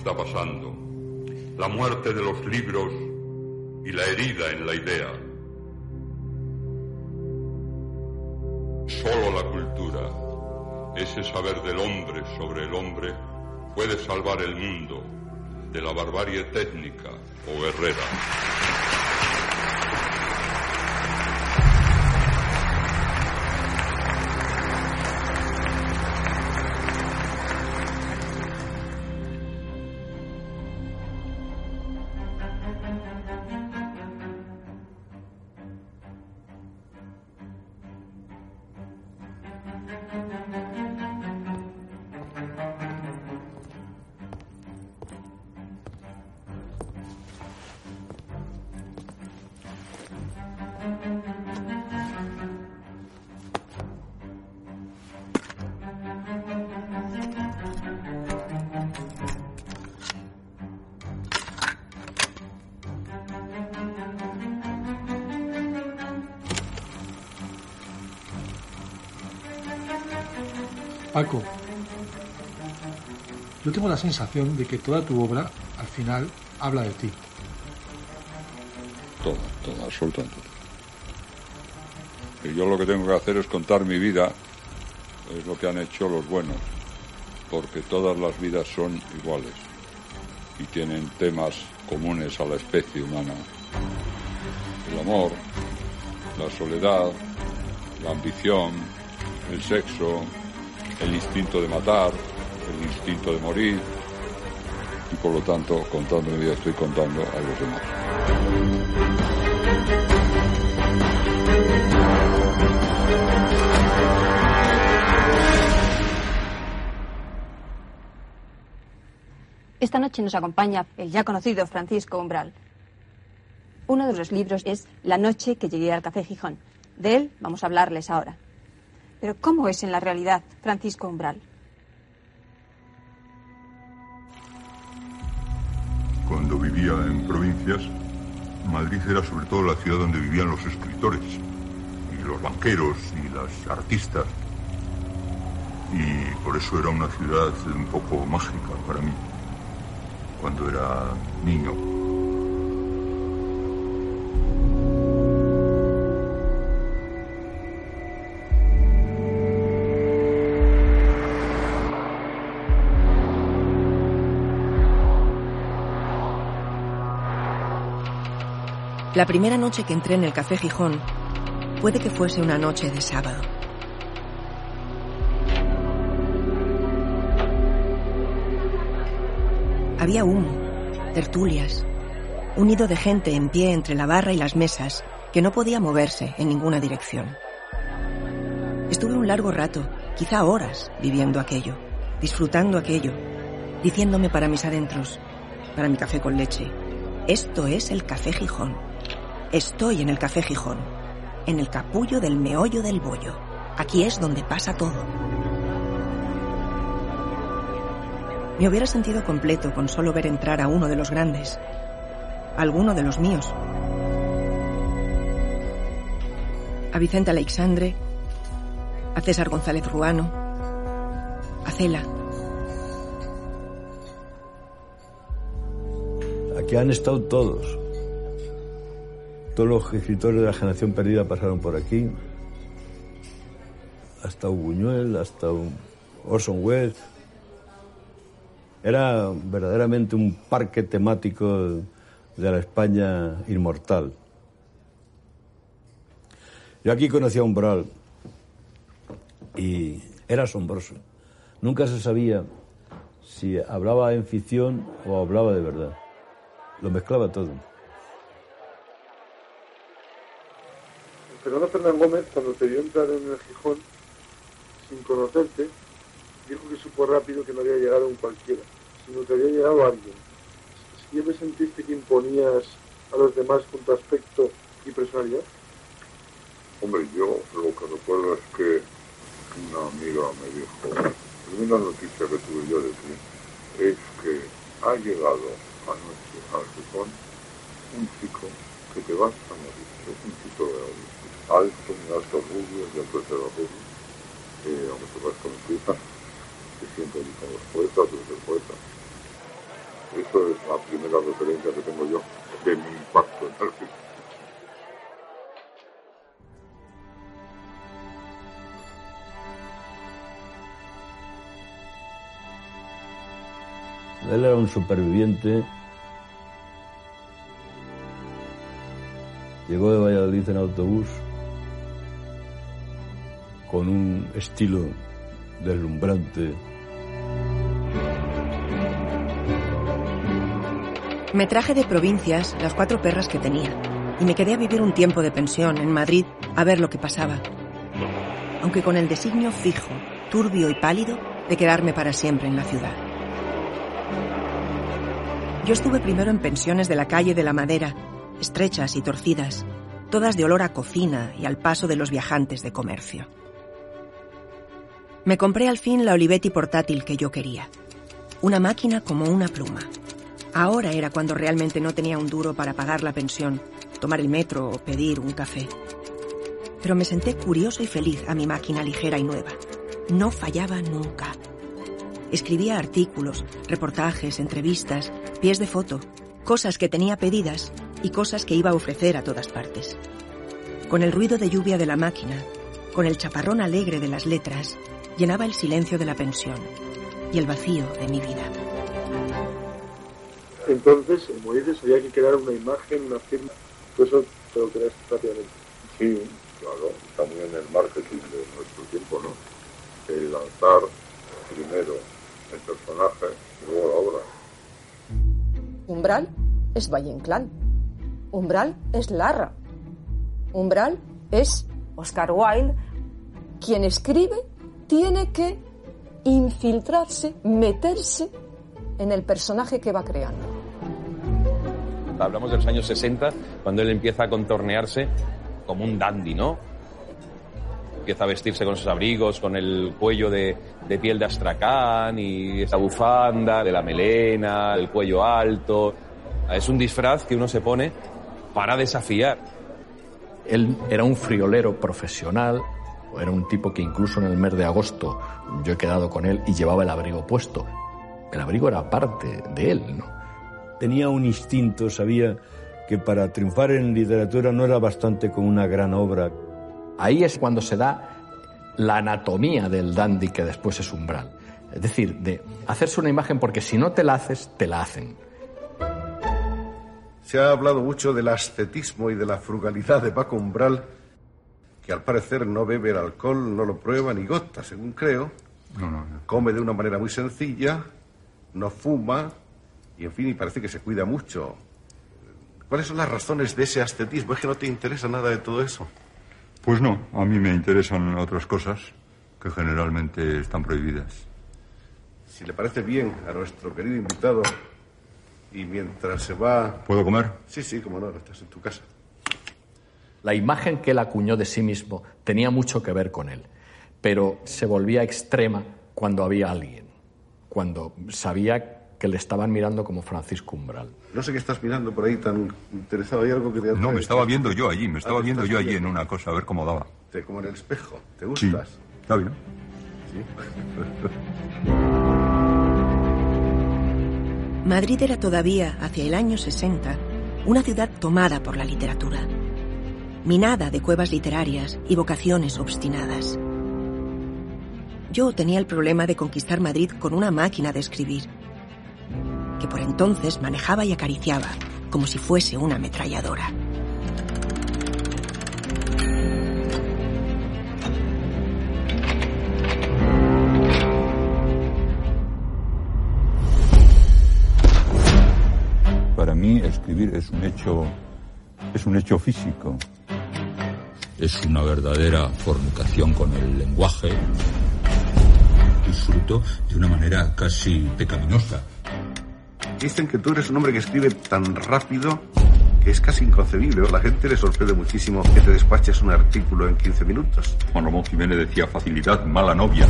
está pasando. La muerte de los libros y la herida en la idea. Solo la cultura, ese saber del hombre sobre el hombre, puede salvar el mundo de la barbarie técnica o guerrera. Paco, yo tengo la sensación de que toda tu obra, al final, habla de ti. Toda, toda, absolutamente. Y yo lo que tengo que hacer es contar mi vida, es lo que han hecho los buenos, porque todas las vidas son iguales y tienen temas comunes a la especie humana. El amor, la soledad, la ambición, el sexo, el instinto de matar, el instinto de morir, y por lo tanto, contando mi vida, estoy contando a los demás. Esta noche nos acompaña el ya conocido Francisco Umbral. Uno de los libros es La noche que llegué al Café Gijón. De él vamos a hablarles ahora. Pero ¿cómo es en la realidad Francisco Umbral? Cuando vivía en provincias, Madrid era sobre todo la ciudad donde vivían los escritores, y los banqueros, y las artistas. Y por eso era una ciudad un poco mágica para mí, cuando era niño. La primera noche que entré en el Café Gijón puede que fuese una noche de sábado. Había humo, tertulias, un nido de gente en pie entre la barra y las mesas que no podía moverse en ninguna dirección. Estuve un largo rato, quizá horas, viviendo aquello, disfrutando aquello, diciéndome para mis adentros, para mi café con leche, esto es el Café Gijón. Estoy en el Café Gijón, en el capullo del meollo del bollo. Aquí es donde pasa todo. Me hubiera sentido completo con solo ver entrar a uno de los grandes, alguno de los míos. A Vicente Alexandre, a César González Ruano, a Cela. Aquí han estado todos. Todos los escritores de la generación perdida pasaron por aquí. Hasta Buñuel, hasta Orson Welles. Era verdaderamente un parque temático de la España inmortal. Yo aquí conocí a Umbral y era asombroso. Nunca se sabía si hablaba en ficción o hablaba de verdad. Lo mezclaba todo. Fernando Fernán Gómez, cuando te vio entrar en el Gijón, sin conocerte, dijo que supo rápido que no había llegado un cualquiera, sino que había llegado alguien. ¿Siempre sentiste que imponías a los demás con tu aspecto y personalidad? Hombre, yo lo que recuerdo es que una amiga me dijo, una noticia que tuve yo de ti es que ha llegado anoche al Gijón un chico que te vas a morir, es un chico de alto, muy alto, rubio, de tercero rubio, eh, aunque te vas con Suiza, que siempre dicen los poetas, desde el poeta. Eso es la primera referencia que tengo yo de mi impacto en el film. Él era un superviviente. Llegó de Valladolid en autobús con un estilo deslumbrante. Me traje de provincias las cuatro perras que tenía y me quedé a vivir un tiempo de pensión en Madrid a ver lo que pasaba. Aunque con el designio fijo, turbio y pálido de quedarme para siempre en la ciudad. Yo estuve primero en pensiones de la calle de la Madera, estrechas y torcidas, todas de olor a cocina y al paso de los viajantes de comercio. Me compré al fin la Olivetti portátil que yo quería. Una máquina como una pluma. Ahora era cuando realmente no tenía un duro para pagar la pensión, tomar el metro o pedir un café. Pero me senté curioso y feliz a mi máquina ligera y nueva. No fallaba nunca. Escribía artículos, reportajes, entrevistas, pies de foto, cosas que tenía pedidas y cosas que iba a ofrecer a todas partes. Con el ruido de lluvia de la máquina, con el chaparrón alegre de las letras, llenaba el silencio de la pensión y el vacío de mi vida. Entonces, en Moisés había que crear una imagen, una firma, todo eso te lo creas rápidamente. Sí, claro, también en el marketing de nuestro tiempo, ¿no? El lanzar primero el personaje y luego la obra. Umbral es Valle Inclán. Umbral es Larra. Umbral es Oscar Wilde, quien escribe tiene que infiltrarse, meterse en el personaje que va creando. Hablamos de los años 60, cuando él empieza a contornearse como un dandy, ¿no? Empieza a vestirse con sus abrigos, con el cuello de, de piel de astracán y esa bufanda de la melena, el cuello alto. Es un disfraz que uno se pone para desafiar. Él era un friolero profesional, era un tipo que incluso en el mes de agosto yo he quedado con él y llevaba el abrigo puesto. El abrigo era parte de él, ¿no? Tenía un instinto, sabía que para triunfar en literatura no era bastante con una gran obra. Ahí es cuando se da la anatomía del dandy que después es umbral. Es decir, de hacerse una imagen porque si no te la haces, te la hacen. Se ha hablado mucho del ascetismo y de la frugalidad de Paco Umbral que al parecer no bebe el alcohol, no lo prueba ni gota, según creo. No, no, Come de una manera muy sencilla, no fuma y, en fin, y parece que se cuida mucho. ¿Cuáles son las razones de ese ascetismo? ¿Es que no te interesa nada de todo eso? Pues no, a mí me interesan otras cosas que generalmente están prohibidas. Si le parece bien a nuestro querido invitado y mientras se va... ¿Puedo comer? Sí, sí, como no, estás en tu casa. La imagen que él acuñó de sí mismo tenía mucho que ver con él, pero se volvía extrema cuando había alguien, cuando sabía que le estaban mirando como Francisco Umbral. No sé qué estás mirando por ahí tan interesado. ¿Hay algo que te No, me estaba viendo yo allí, me estaba viendo yo allí en una cosa, a ver cómo daba. Te, como en el espejo. ¿Te Sí, gustas? está bien. Sí. Madrid era todavía, hacia el año 60, una ciudad tomada por la literatura, minada de cuevas literarias y vocaciones obstinadas. Yo tenía el problema de conquistar Madrid con una máquina de escribir, que por entonces manejaba y acariciaba como si fuese una ametralladora. Para mí escribir es un hecho es un hecho físico. Es una verdadera fornicación con el lenguaje. Disfruto de una manera casi pecaminosa. Dicen que tú eres un hombre que escribe tan rápido que es casi inconcebible. La gente le sorprende muchísimo que te despaches un artículo en 15 minutos. Juan Ramón Jiménez decía facilidad, mala novia.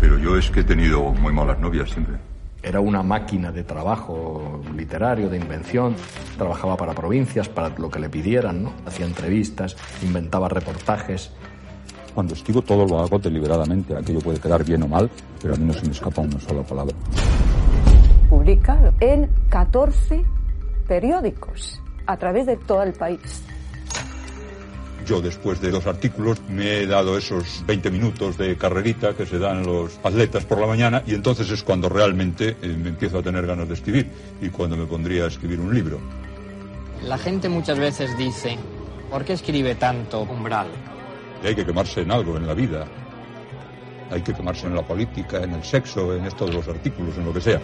Pero yo es que he tenido muy malas novias siempre. Era una máquina de trabajo literario, de invención. Trabajaba para provincias, para lo que le pidieran, ¿no? Hacía entrevistas, inventaba reportajes. Cuando escribo todo lo hago deliberadamente. Aquello puede quedar bien o mal, pero a mí no se me escapa una sola palabra. Publica en 14 periódicos a través de todo el país. Yo después de dos artículos me he dado esos 20 minutos de carrerita que se dan los atletas por la mañana y entonces es cuando realmente eh, me empiezo a tener ganas de escribir y cuando me pondría a escribir un libro. La gente muchas veces dice, ¿por qué escribe tanto Umbral? Hay que quemarse en algo en la vida. Hay que quemarse en la política, en el sexo, en estos los artículos, en lo que sea.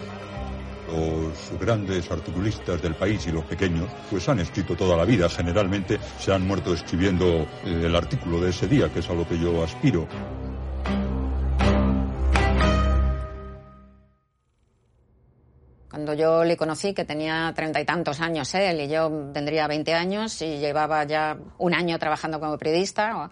Los grandes articulistas del país y los pequeños, pues han escrito toda la vida. Generalmente se han muerto escribiendo eh, el artículo de ese día, que es a lo que yo aspiro. Cuando yo le conocí, que tenía treinta y tantos años él y yo tendría 20 años y llevaba ya un año trabajando como periodista,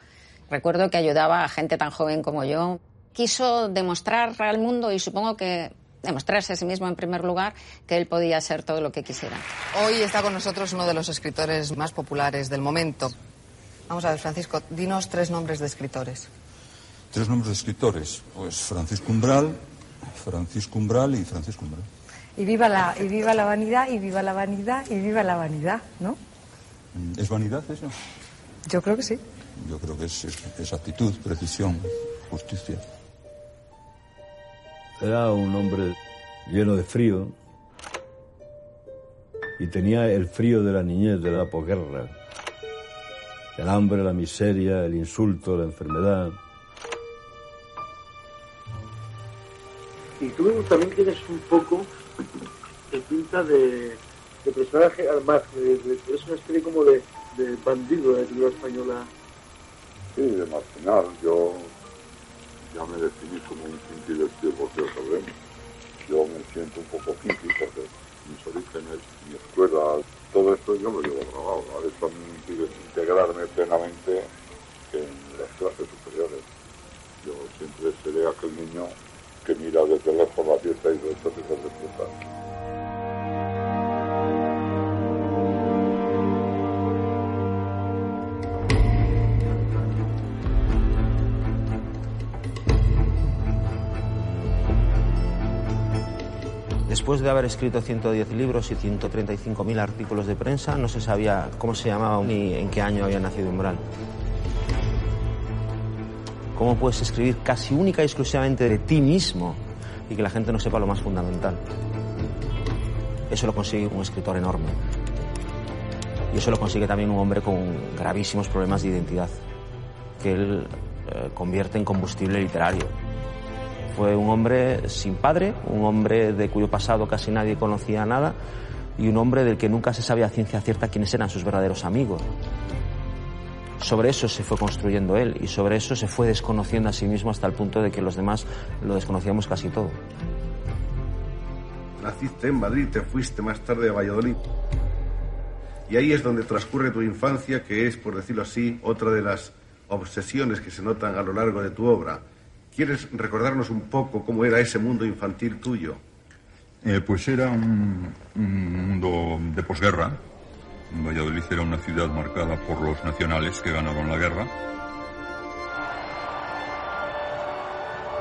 recuerdo que ayudaba a gente tan joven como yo. Quiso demostrar al mundo y supongo que demostrarse a sí mismo en primer lugar que él podía ser todo lo que quisiera. Hoy está con nosotros uno de los escritores más populares del momento. Vamos a ver, Francisco, dinos tres nombres de escritores. Tres nombres de escritores. Pues Francisco Umbral, Francisco Umbral y Francisco Umbral. Y viva la, y viva la vanidad, y viva la vanidad, y viva la vanidad, ¿no? ¿Es vanidad eso? Yo creo que sí. Yo creo que es, es actitud, precisión, justicia. Era un hombre lleno de frío y tenía el frío de la niñez de la posguerra. El hambre, la miseria, el insulto, la enfermedad. Y tú también tienes un poco de pinta de, de personaje al margen, de- de- es una especie como de, de bandido de la española. Sí, de marginal. Yo ya me definí como un kinky del tiempo que sabremos. Yo me siento un poco kinky porque mis orígenes, mi escuela, todo esto yo lo llevo grabado. ¿no? Eso me impide integrarme plenamente en las clases superiores. Yo siempre seré aquel niño que mira desde lejos la fiesta y después se despierta. Después de haber escrito 110 libros y 135.000 artículos de prensa, no se sabía cómo se llamaba ni en qué año había nacido Umbral. ¿Cómo puedes escribir casi única y exclusivamente de ti mismo y que la gente no sepa lo más fundamental? Eso lo consigue un escritor enorme. Y eso lo consigue también un hombre con gravísimos problemas de identidad, que él eh, convierte en combustible literario. Fue un hombre sin padre, un hombre de cuyo pasado casi nadie conocía nada y un hombre del que nunca se sabía a ciencia cierta quiénes eran sus verdaderos amigos. Sobre eso se fue construyendo él y sobre eso se fue desconociendo a sí mismo hasta el punto de que los demás lo desconocíamos casi todo. Naciste en Madrid, te fuiste más tarde a Valladolid. Y ahí es donde transcurre tu infancia, que es, por decirlo así, otra de las obsesiones que se notan a lo largo de tu obra. ¿Quieres recordarnos un poco cómo era ese mundo infantil tuyo? Eh, pues era un, un mundo de posguerra. Valladolid era una ciudad marcada por los nacionales que ganaron la guerra,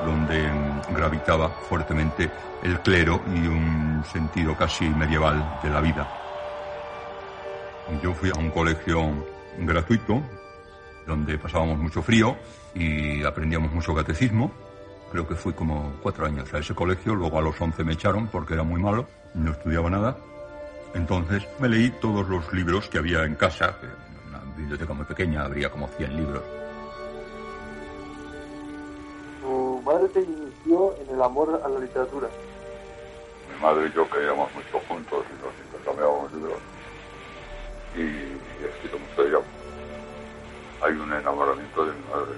donde gravitaba fuertemente el clero y un sentido casi medieval de la vida. Yo fui a un colegio gratuito donde pasábamos mucho frío y aprendíamos mucho catecismo. Creo que fui como cuatro años a ese colegio, luego a los once me echaron porque era muy malo, no estudiaba nada. Entonces me leí todos los libros que había en casa, que una biblioteca muy pequeña, habría como 100 libros. Tu madre te inició en el amor a la literatura. Mi madre y yo queríamos mucho juntos y nos intercambiábamos libros. Y he escrito mucho de ella. Hay un enamoramiento de mi madre.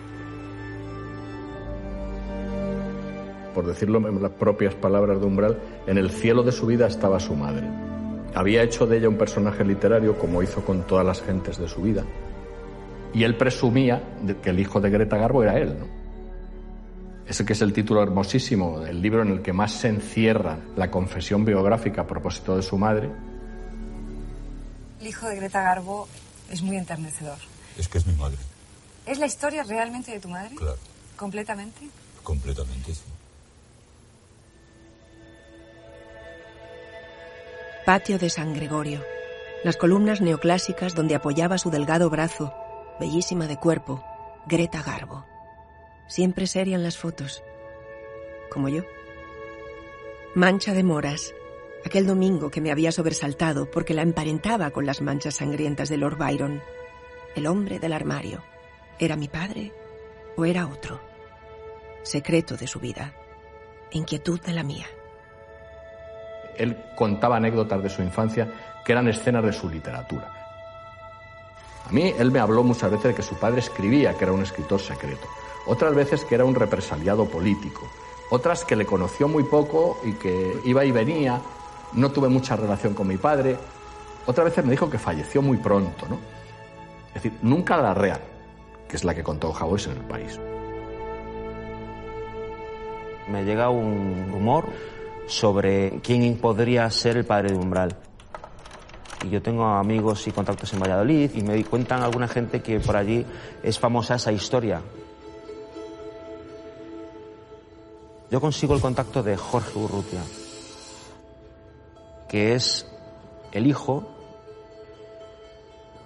Por decirlo en las propias palabras de Umbral, en el cielo de su vida estaba su madre. Había hecho de ella un personaje literario como hizo con todas las gentes de su vida. Y él presumía de que el hijo de Greta Garbo era él, ¿no? Ese que es el título hermosísimo del libro en el que más se encierra la confesión biográfica a propósito de su madre. El hijo de Greta Garbo es muy enternecedor. Es que es mi madre, ¿Es la historia realmente de tu madre? Claro. ¿Completamente? completamente. sí. Patio de San Gregorio. Las columnas neoclásicas donde apoyaba su delgado brazo, bellísima de cuerpo, Greta Garbo. Siempre seria en las fotos. Como yo. Mancha de moras. Aquel domingo que me había sobresaltado porque la emparentaba con las manchas sangrientas de Lord Byron. El hombre del armario. ¿Era mi padre o era otro? Secreto de su vida. Inquietud de la mía. Él contaba anécdotas de su infancia que eran escenas de su literatura. A mí él me habló muchas veces de que su padre escribía, que era un escritor secreto. Otras veces que era un represaliado político. Otras que le conoció muy poco y que iba y venía. No tuve mucha relación con mi padre. Otras veces me dijo que falleció muy pronto, ¿no? Es decir, nunca la real, que es la que contó Javois en el país. Me llega un rumor sobre quién podría ser el padre de Umbral. Y yo tengo amigos y contactos en Valladolid y me cuentan alguna gente que por allí es famosa esa historia. Yo consigo el contacto de Jorge Urrutia, que es el hijo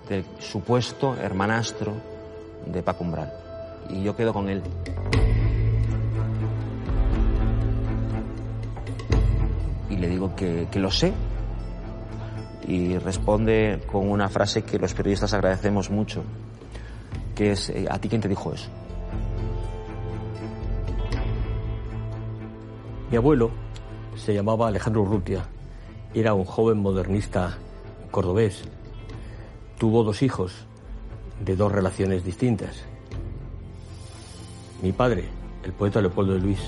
del supuesto hermanastro de Paco Umbral. Y yo quedo con él. y le digo que, que lo sé. Y responde con una frase que los periodistas agradecemos mucho, que es, eh, ¿a ti quién te dijo eso? Mi abuelo se llamaba Alejandro Urrutia. Era un joven modernista cordobés. Tuvo dos hijos de dos relaciones distintas. Mi padre, el poeta Leopoldo de Luis,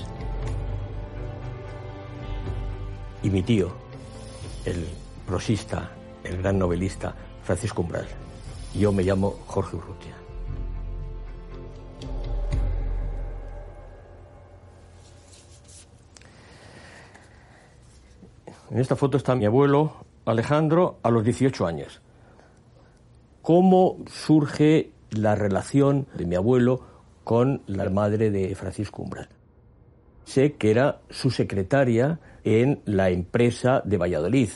y mi tío, el prosista, el gran novelista Francisco Umbral. Yo me llamo Jorge Urrutia. En esta foto está mi abuelo Alejandro a los 18 años. ¿Cómo surge la relación de mi abuelo con la madre de Francisco Umbral? Sé que era su secretaria en la empresa de Valladolid.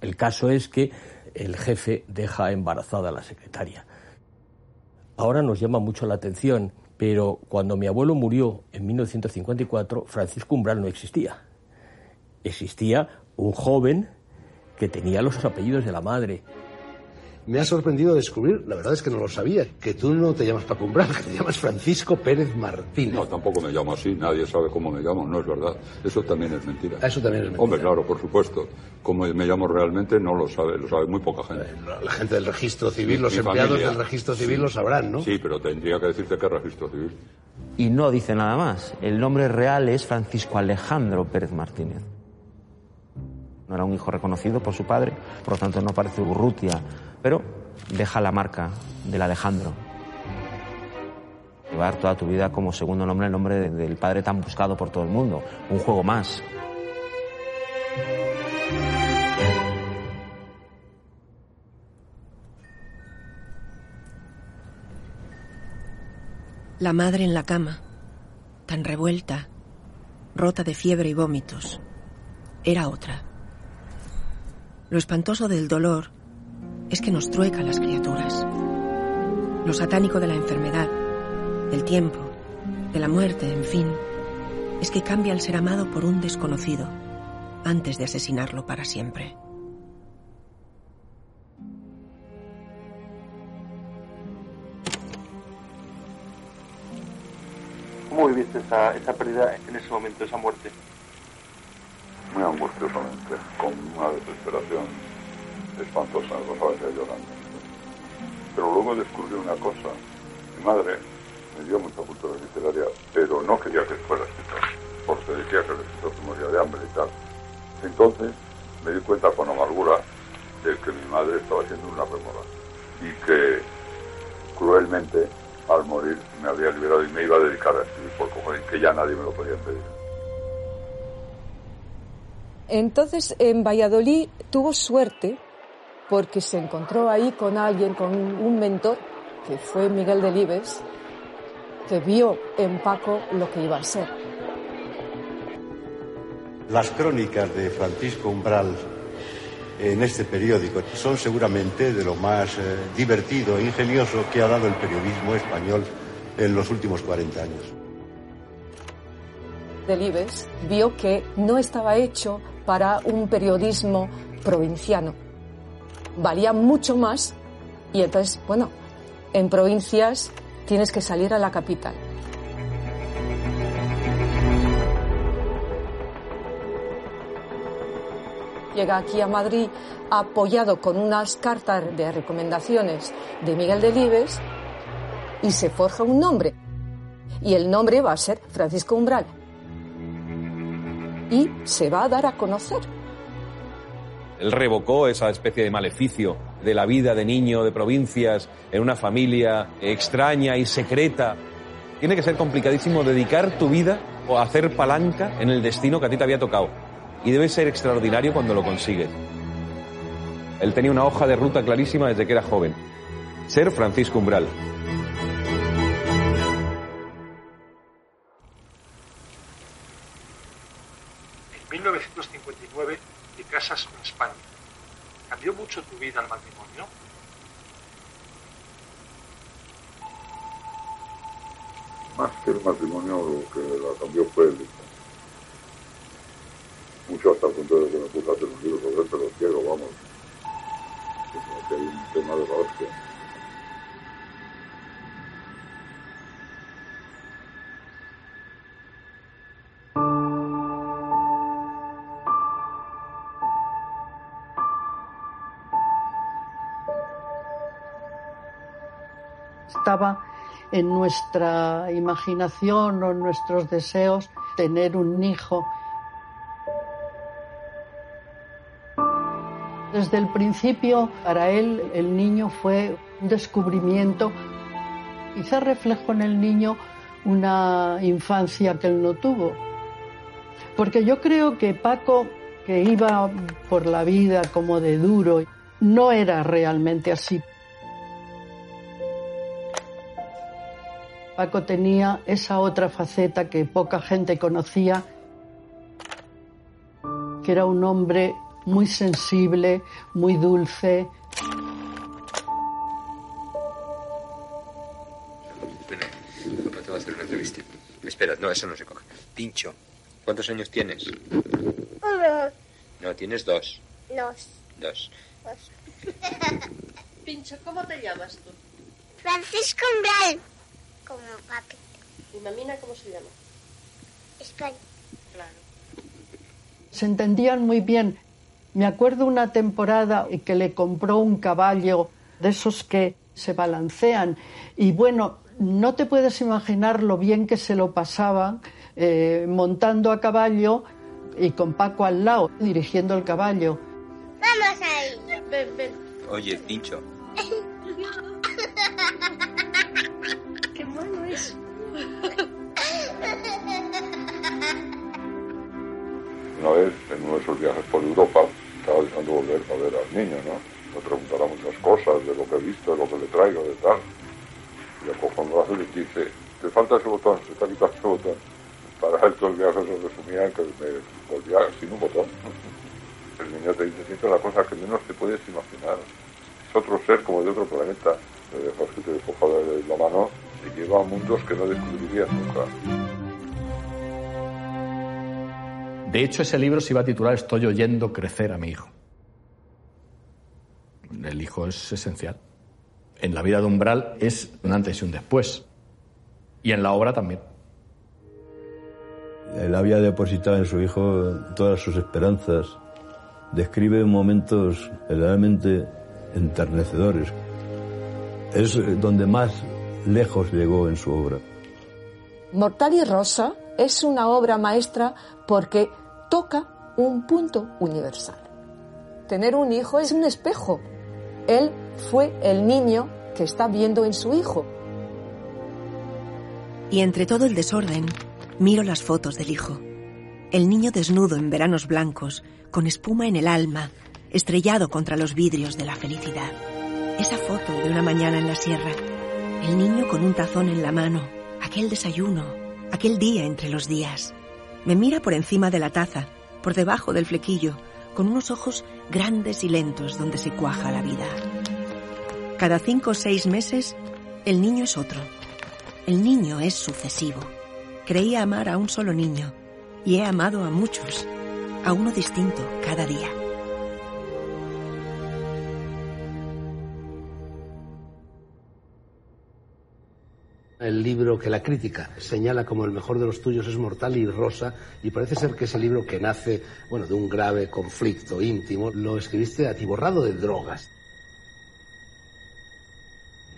El caso es que el jefe deja embarazada a la secretaria. Ahora nos llama mucho la atención, pero cuando mi abuelo murió en 1954, Francisco Umbral no existía. Existía un joven que tenía los apellidos de la madre. Me ha sorprendido descubrir, la verdad es que no lo sabía, que tú no te llamas Paco Umbral, que te llamas Francisco Pérez Martínez. No, tampoco me llamo así, nadie sabe cómo me llamo, no es verdad. Eso también es mentira. Eso también es mentira. Hombre, claro, por supuesto. Cómo me llamo realmente no lo sabe, lo sabe muy poca gente. La gente del registro civil, los empleados familia. del registro civil Sí. lo sabrán, ¿no? Sí, pero tendría que decirte qué registro civil. Y no dice nada más. El nombre real es Francisco Alejandro Pérez Martínez. No era un hijo reconocido por su padre, por lo tanto no parece Urrutia, pero deja la marca del Alejandro. Llevar toda tu vida como segundo nombre el nombre de- del padre tan buscado por todo el mundo. Un juego más. La madre en la cama, tan revuelta, rota de fiebre y vómitos. Era otra. Lo espantoso del dolor es que nos trueca a las criaturas. Lo satánico de la enfermedad, del tiempo, de la muerte, en fin, es que cambia al ser amado por un desconocido antes de asesinarlo para siempre. ¿Cómo viviste esa, esa pérdida en ese momento, esa muerte? Muy angustiosamente, con una desesperación espantosa, no sabía llorando. Pero luego descubrí una cosa. Mi madre me dio mucha cultura literaria, pero no quería que fuera escritor, porque decía que el escritor se moría de hambre y tal. Entonces me di cuenta con amargura de que mi madre estaba haciendo una remora y que cruelmente al morir me había liberado y me iba a dedicar a escribir por cojones, que ya nadie me lo podía impedir. Entonces, en Valladolid tuvo suerte porque se encontró ahí con alguien, con un mentor, que fue Miguel Delibes, que vio en Paco lo que iba a ser. Las crónicas de Francisco Umbral en este periódico son seguramente de lo más eh, divertido e ingenioso que ha dado el periodismo español en los últimos 40 años. Delibes vio que no estaba hecho para un periodismo provinciano. Valía mucho más y entonces, bueno, en provincias tienes que salir a la capital. Llega aquí a Madrid apoyado con unas cartas de recomendaciones de Miguel Delibes y se forja un nombre. Y el nombre va a ser Francisco Umbral. Y se va a dar a conocer. Él revocó esa especie de maleficio de la vida de niño de provincias en una familia extraña y secreta. Tiene que ser complicadísimo dedicar tu vida o hacer palanca en el destino que a ti te había tocado. Y debe ser extraordinario cuando lo consigues. Él tenía una hoja de ruta clarísima desde que era joven. Ser Francisco Umbral. En 1959 te casas con España. ¿Cambió mucho tu vida al matrimonio? Más que el matrimonio, lo que la cambió fue el. Mucho hasta el punto de que me puse a hacer un libro sobre él, pero quiero, vamos. Hay un tema de la hostia. Estaba en nuestra imaginación o en nuestros deseos tener un hijo. Desde el principio, para él, el niño fue un descubrimiento. Quizá reflejó en el niño una infancia que él no tuvo. Porque yo creo que Paco, que iba por la vida como de duro, no era realmente así. Paco tenía esa otra faceta que poca gente conocía, que era un hombre muy sensible, muy dulce. Papá te va a hacer una entrevista. Espera, no, eso no se coge. Pincho, ¿cuántos años tienes? Uno, No, tienes dos. dos, Dos. dos. Pincho, ¿cómo te llamas tú? Francisco Umbral. Como papi. ¿Y mamina cómo se llama? España. Claro. Se entendían muy bien. Me acuerdo una temporada que le compró un caballo de esos que se balancean y bueno, no te puedes imaginar lo bien que se lo pasaban eh, montando a caballo y con Paco al lado dirigiendo el caballo. Vamos ahí. Ven, ven. Oye, Pincho, Una vez, en uno de esos viajes por Europa, estaba deseando volver a ver al niño, ¿no? Me preguntará muchas cosas de lo que he visto, de lo que le traigo, de tal. Y le cojo un brazo y le dice, te falta ese botón, se está quitando ese botón. para él todo el viaje se resumía en que me volvía sin un botón. El niño te dice siempre la cosa que menos te puedes imaginar. Es otro ser como de otro planeta. Le dejas que te de la mano y lleva a mundos que no descubrirías nunca. De hecho, ese libro se iba a titular Estoy oyendo crecer a mi hijo. El hijo es esencial. En la vida de Umbral es un antes y un después. Y en la obra también. Él había depositado en su hijo todas sus esperanzas. Describe momentos verdaderamente enternecedores. Es donde más lejos llegó en su obra. Mortal y Rosa es una obra maestra porque toca un punto universal. Tener un hijo es un espejo. Él fue el niño que está viendo en su hijo. Y entre todo el desorden, miro las fotos del hijo. El niño desnudo en veranos blancos, con espuma en el alma, estrellado contra los vidrios de la felicidad. Esa foto de una mañana en la sierra. El niño con un tazón en la mano. Aquel desayuno. Aquel día entre los días. Me mira por encima de la taza, por debajo del flequillo, con unos ojos grandes y lentos donde se cuaja la vida. Cada cinco o seis meses, el niño es otro. El niño es sucesivo. Creía amar a un solo niño y he amado a muchos, a uno distinto cada día. El libro que la crítica señala como el mejor de los tuyos es Mortal y Rosa, y parece ser que ese libro que nace, bueno, de un grave conflicto íntimo, lo escribiste atiborrado de drogas.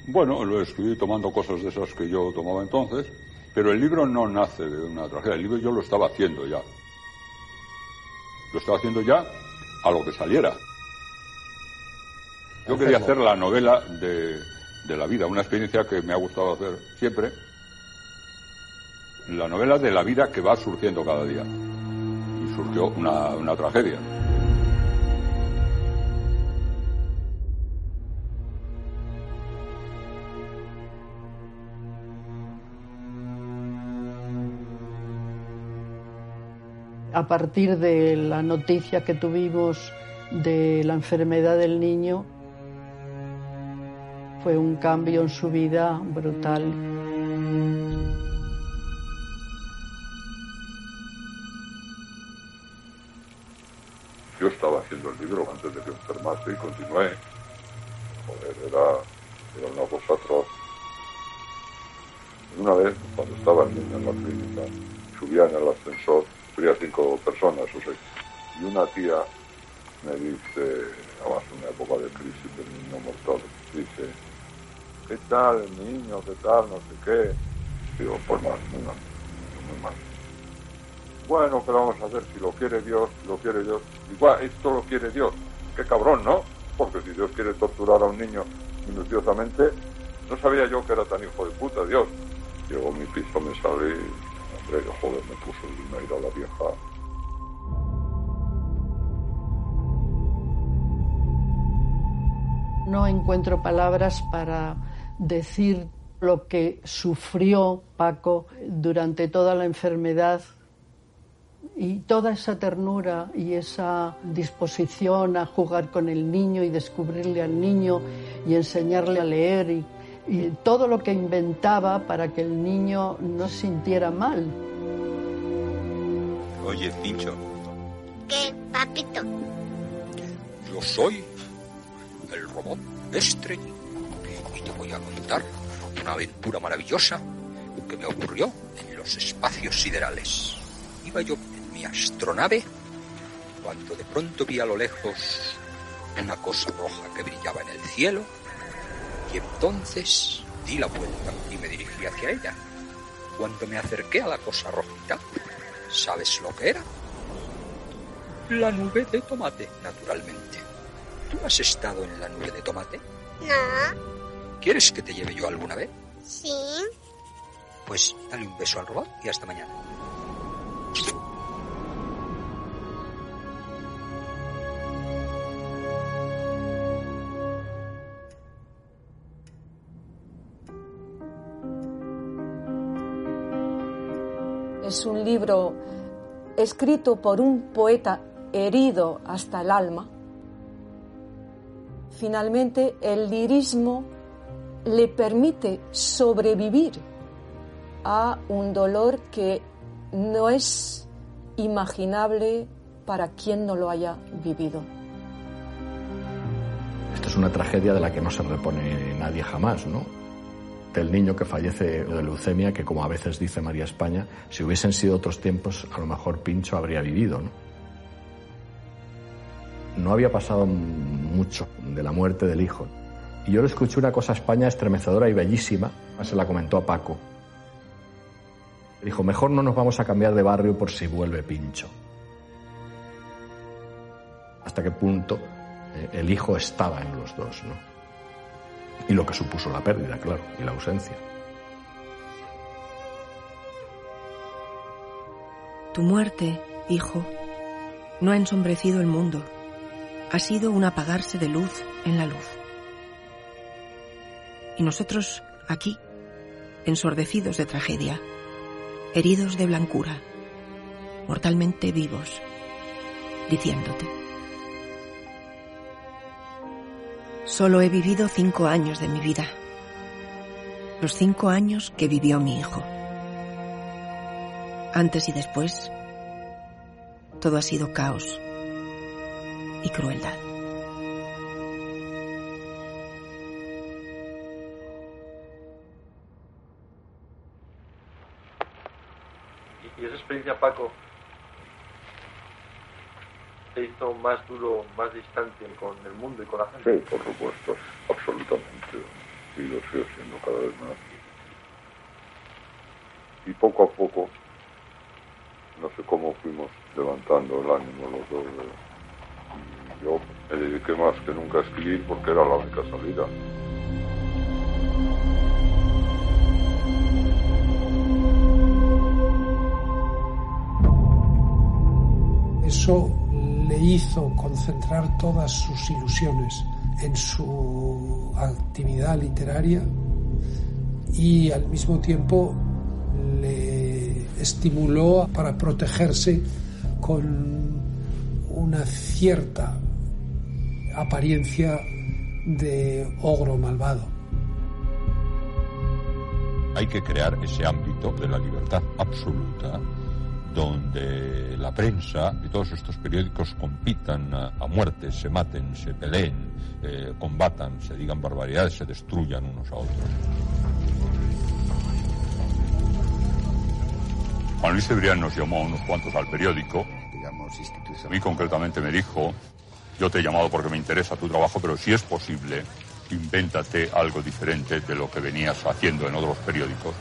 Bueno, lo escribí tomando cosas de esas que yo tomaba entonces, pero el libro no nace de una tragedia, el libro yo lo estaba haciendo ya. Lo estaba haciendo ya a lo que saliera. Yo quería hacer la novela de, de la vida, una experiencia que me ha gustado hacer siempre. La novela de la vida que va surgiendo cada día. Y surgió una, una tragedia. A partir de la noticia que tuvimos de la enfermedad del niño, fue un cambio en su vida brutal. Yo estaba haciendo el libro antes de que enfermase y continué. Joder, era, era una cosa atroz. Una vez, cuando estaba en la clínica, subía en el ascensor, había cinco personas o seis, y una tía me dice, además en una época de crisis del niño mortal, dice, ¿qué tal niño? ¿Qué tal? No sé qué. Digo, pues mal, muy mal, muy mal. Bueno, ¿qué vamos a hacer? Si lo quiere Dios, si lo quiere Dios. Igual, esto lo quiere Dios. Qué cabrón, ¿no? Porque si Dios quiere torturar a un niño minuciosamente, no sabía yo que era tan hijo de puta, Dios. Llegó mi piso, me salí, hombre, joder, me puso el dinero a la vieja. No encuentro palabras para decir lo que sufrió Paco durante toda la enfermedad y toda esa ternura y esa disposición a jugar con el niño y descubrirle al niño y enseñarle a leer y, y todo lo que inventaba para que el niño no sintiera mal. Oye, Pincho, ¿Qué, papito? yo soy el robot Estrella te voy a contar una aventura maravillosa que me ocurrió en los espacios siderales. Iba yo en mi astronave cuando de pronto vi a lo lejos una cosa roja que brillaba en el cielo y entonces di la vuelta y me dirigí hacia ella. Cuando me acerqué a la cosa rojita, ¿sabes lo que era? La nube de tomate, naturalmente. ¿Tú has estado en la nube de tomate? No. ¿Quieres que te lleve yo alguna vez? Sí. Pues dale un beso al robot y hasta mañana. Es un libro escrito por un poeta herido hasta el alma. Finalmente, el lirismo le permite sobrevivir a un dolor que no es imaginable para quien no lo haya vivido. Esto es una tragedia de la que no se repone nadie jamás, ¿no? Del niño que fallece de leucemia, que como a veces dice María España, si hubiesen sido otros tiempos, a lo mejor Pincho habría vivido, ¿no? No había pasado mucho de la muerte del hijo. Y yo le escuché una cosa a España estremecedora y bellísima, se la comentó a Paco. Dijo, mejor no nos vamos a cambiar de barrio por si vuelve Pincho. Hasta qué punto eh, el hijo estaba en los dos, ¿no? Y lo que supuso la pérdida, claro, y la ausencia. Tu muerte, hijo, no ha ensombrecido el mundo. Ha sido un apagarse de luz en la luz. Y nosotros, aquí, ensordecidos de tragedia, heridos de blancura, mortalmente vivos, diciéndote. Solo he vivido cinco años de mi vida. Los cinco años que vivió mi hijo. Antes y después, todo ha sido caos y crueldad. Experiencia, Paco, te hizo más duro, más distante con el mundo y con la gente. Sí, por supuesto, absolutamente. Y lo sigo siendo cada vez más. Y poco a poco, no sé cómo fuimos levantando el ánimo los dos. Y yo me dediqué más que nunca a escribir porque era la única salida. Eso le hizo concentrar todas sus ilusiones en su actividad literaria y al mismo tiempo le estimuló para protegerse con una cierta apariencia de ogro malvado. Hay que crear ese ámbito de la libertad absoluta donde la prensa y todos estos periódicos compitan a, a muerte, se maten, se peleen, eh, combatan, se digan barbaridades, se destruyan unos a otros. Juan Luis Cebrián nos llamó a unos cuantos al periódico. A mí concretamente me dijo, yo te he llamado porque me interesa tu trabajo, pero si es posible, invéntate algo diferente de lo que venías haciendo en otros periódicos.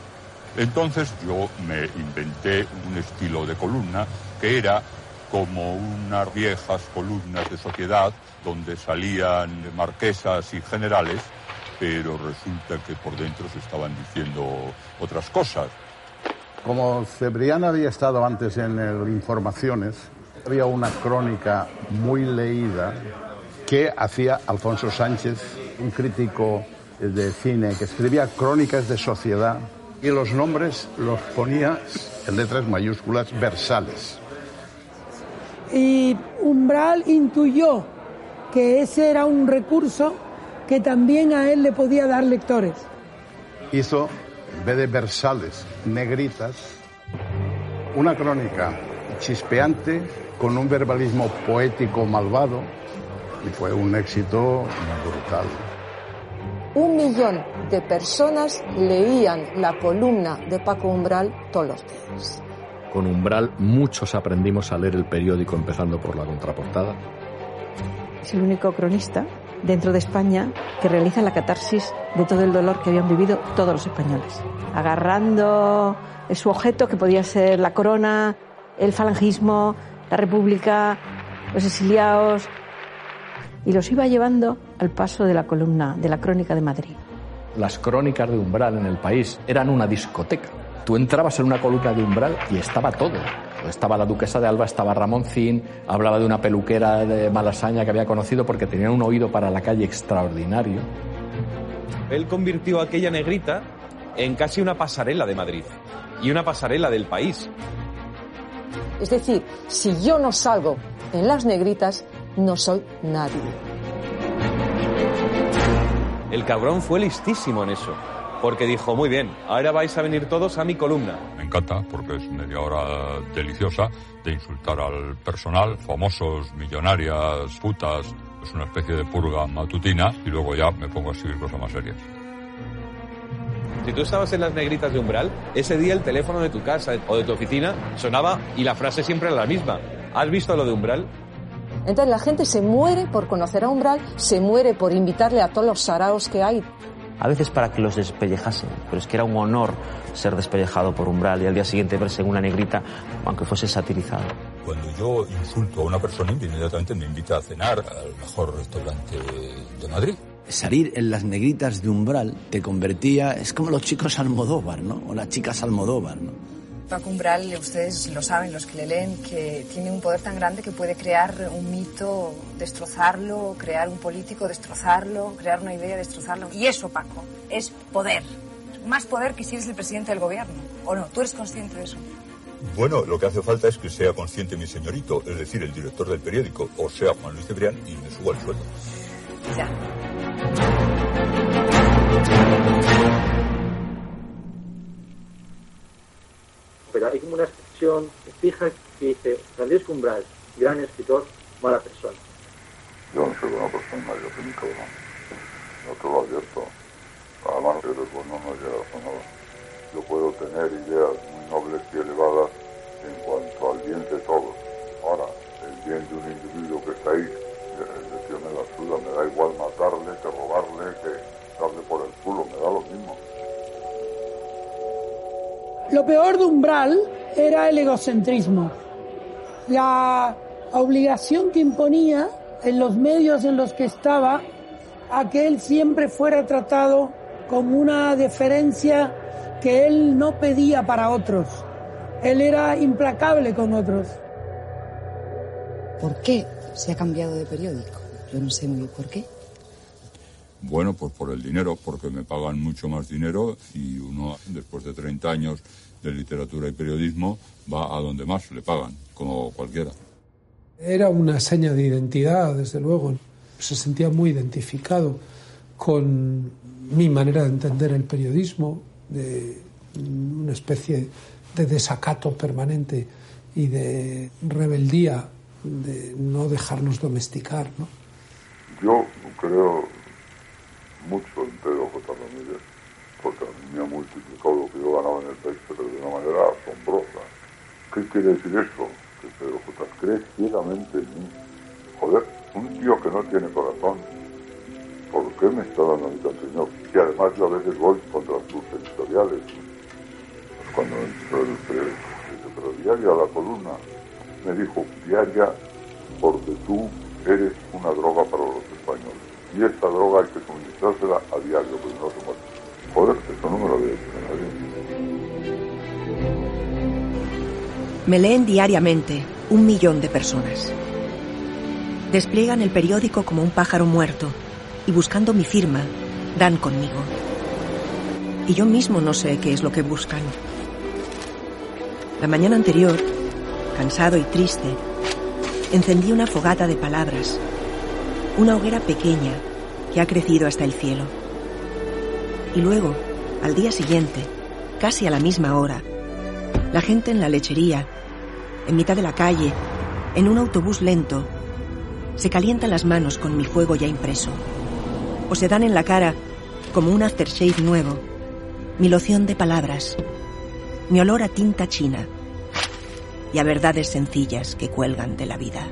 Entonces yo me inventé un estilo de columna que era como unas viejas columnas de sociedad donde salían marquesas y generales, pero resulta que por dentro se estaban diciendo otras cosas. Como Cebrián había estado antes en el Informaciones, había una crónica muy leída que hacía Alfonso Sánchez, un crítico de cine que escribía crónicas de sociedad y los nombres los ponía en letras mayúsculas versales. Y Umbral intuyó que ese era un recurso que también a él le podía dar lectores. Hizo, en vez de versales, negritas, una crónica chispeante con un verbalismo poético malvado y fue un éxito brutal un millón de personas leían la columna de Paco Umbral todos los días. Con Umbral muchos aprendimos a leer el periódico empezando por la contraportada. Es el único cronista dentro de España que realiza la catarsis de todo el dolor que habían vivido todos los españoles. Agarrando su objeto que podía ser la corona, el falangismo, la república, los exiliados, y los iba llevando al paso de la columna de la Crónica de Madrid. Las crónicas de Umbral en el país eran una discoteca. Tú entrabas en una columna de Umbral y estaba todo. Estaba la duquesa de Alba, estaba Ramoncín, hablaba de una peluquera de Malasaña que había conocido porque tenía un oído para la calle extraordinario. Él convirtió aquella negrita en casi una pasarela de Madrid y una pasarela del país. Es decir, si yo no salgo en las negritas, no soy nadie. El cabrón fue listísimo en eso. Porque dijo, muy bien, ahora vais a venir todos a mi columna. Me encanta porque es media hora deliciosa de insultar al personal, famosos, millonarias, putas, es una especie de purga matutina y luego ya me pongo a escribir cosas más serias. Si tú estabas en las negritas de umbral, ese día el teléfono de tu casa o de tu oficina sonaba y la frase siempre era la misma. ¿Has visto lo de umbral? Entonces la gente se muere por conocer a Umbral, se muere por invitarle a todos los saraos que hay. A veces para que los despellejasen, pero es que era un honor ser despellejado por Umbral y al día siguiente verse en una negrita, aunque fuese satirizado. Cuando yo insulto a una persona, inmediatamente me invita a cenar al mejor restaurante de Madrid. Salir en las negritas de umbral te convertía, es como los chicos Almodóvar, ¿no? O las chicas Almodóvar, ¿no? Paco Umbral, ustedes lo saben, los que le leen, que tiene un poder tan grande que puede crear un mito, destrozarlo, crear un político, destrozarlo, crear una idea, destrozarlo. Y eso, Paco, es poder. Más poder que si eres el presidente del gobierno. ¿O no? ¿Tú eres consciente de eso? Bueno, lo que hace falta es que sea consciente mi señorito, es decir, el director del periódico, o sea, Juan Luis Cebrián, y me suba el sueldo. Ya. Pero hay como una expresión fija que dice Francisco Umbral, gran escritor, mala persona. Yo no soy una persona mayor que mi cabrón. No te lo advierto. Además, si eres bueno no llegas a nada. Yo puedo tener ideas muy nobles y elevadas en cuanto al bien de todos. Ahora, el bien de un individuo que está ahí, yo me la suda, me da igual matarle, que robarle, que Lo peor de Umbral era el egocentrismo, la obligación que imponía en los medios en los que estaba a que él siempre fuera tratado con una deferencia que él no pedía para otros. Él era implacable con otros. ¿Por qué se ha cambiado de periódico? Yo no sé muy bien por qué. Bueno, pues por el dinero, porque me pagan mucho más dinero y uno, después de 30 años de literatura y periodismo, va a donde más le pagan, como cualquiera. Era una seña de identidad, desde luego. Se sentía muy identificado con mi manera de entender el periodismo, de una especie de desacato permanente y de rebeldía, de no dejarnos domesticar. ¿no? Yo creo mucho en Pedro J. Ramírez, porque a mí me ha multiplicado lo que yo ganaba en el país, pero de una manera asombrosa. ¿Qué quiere decir eso? Que Pedro J. cree ciegamente en mí. Joder, un tío que no tiene corazón, ¿por qué me está dando a mí tan señor? Y además yo a veces voy contra sus editoriales. Pues cuando entró el pero diaria la columna, me dijo, diaria porque tú eres una droga para los españoles. Y esta droga hay que suministrársela a diario, porque no. Joder, eso no me lo había dicho nadie. Me leen diariamente un millón de personas. Despliegan el periódico como un pájaro muerto y buscando mi firma, dan conmigo. Y yo mismo no sé qué es lo que buscan. La mañana anterior, cansado y triste, encendí una fogata de palabras, una hoguera pequeña que ha crecido hasta el cielo. Y luego, al día siguiente, casi a la misma hora, la gente en la lechería, en mitad de la calle, en un autobús lento, se calientan las manos con mi fuego ya impreso, o se dan en la cara, como un aftershave nuevo, mi loción de palabras, mi olor a tinta china y a verdades sencillas que cuelgan de la vida.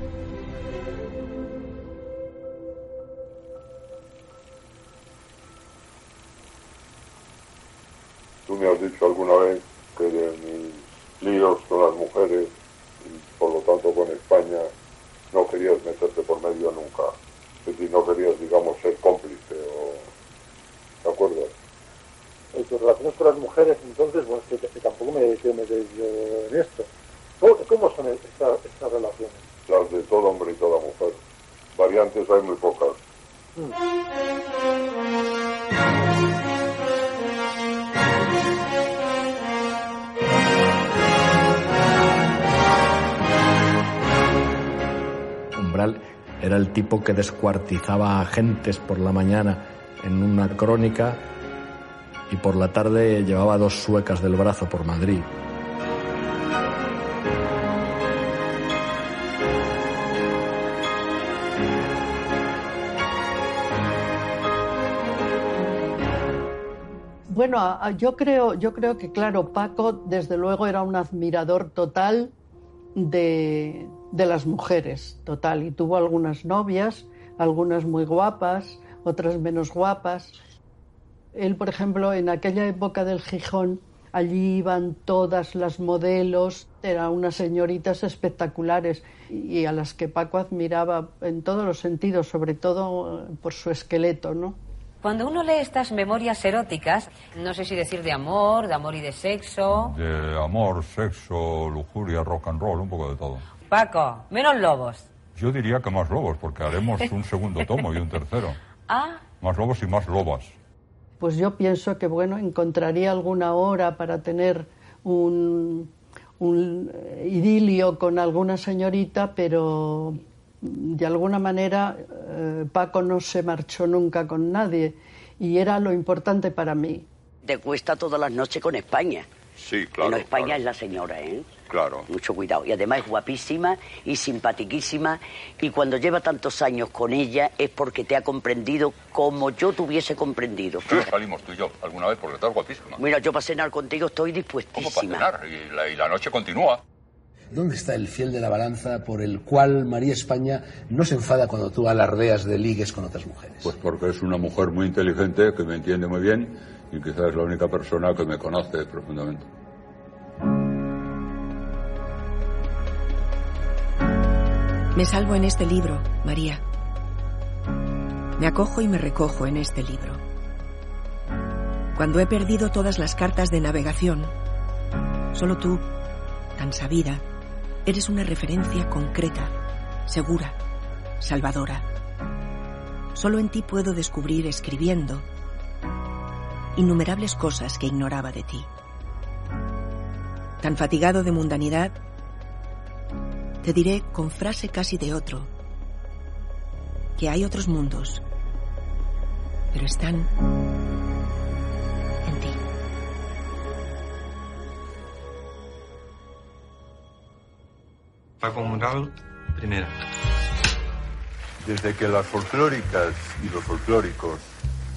Tú me has dicho alguna vez que de mis líos con las mujeres y por lo tanto con España no querías meterte por medio nunca. Es decir, no querías, digamos, ser cómplice o... ¿De acuerdo? En tus relaciones con las mujeres, entonces, bueno, que, que tampoco me yo en esto. ¿Cómo, cómo son estas, estas relaciones? Las de todo hombre y toda mujer. Variantes hay muy pocas. Umbral era el tipo que descuartizaba agentes por la mañana en una crónica y por la tarde llevaba dos suecas del brazo por Madrid. Bueno, yo creo, yo creo que, claro, Paco, desde luego, era un admirador total de, de las mujeres, total. Y tuvo algunas novias, algunas muy guapas, otras menos guapas. Él, por ejemplo, en aquella época del Gijón, allí iban todas las modelos, eran unas señoritas espectaculares y a las que Paco admiraba en todos los sentidos, sobre todo por su esqueleto, ¿no? Cuando uno lee estas memorias eróticas, no sé si decir de amor, de amor y de sexo. De amor, sexo, lujuria, rock and roll, un poco de todo. Paco, menos lobos. Yo diría que más lobos, porque haremos un segundo tomo y un tercero. Ah. Más lobos y más lobas. Pues yo pienso que, bueno, encontraría alguna hora para tener un, un idilio con alguna señorita, pero de alguna manera eh, Paco no se marchó nunca con nadie y era lo importante para mí. Te cuesta todas las noches con España. Sí, claro. Bueno, España claro. es la señora, ¿eh? Claro. Mucho cuidado. Y además es guapísima y simpatiquísima. Y cuando lleva tantos años con ella es porque te ha comprendido como yo te hubiese comprendido. Sí, salimos tú y yo alguna vez porque estás guapísima. Mira, yo para cenar contigo estoy ¿Cómo dispuestísima. para cenar? Y la, y la noche continúa. ¿Dónde está el fiel de la balanza por el cual María España no se enfada cuando tú alardeas de ligues con otras mujeres? Pues porque es una mujer muy inteligente, que me entiende muy bien y quizás es la única persona que me conoce profundamente. Me salvo en este libro, María. Me acojo y me recojo en este libro. Cuando he perdido todas las cartas de navegación, solo tú, tan sabida, eres una referencia concreta, segura, salvadora. Solo en ti puedo descubrir escribiendo innumerables cosas que ignoraba de ti. Tan fatigado de mundanidad, te diré con frase casi de otro que hay otros mundos, pero están en ti. Paco Mural, primera. Desde que las folclóricas y los folclóricos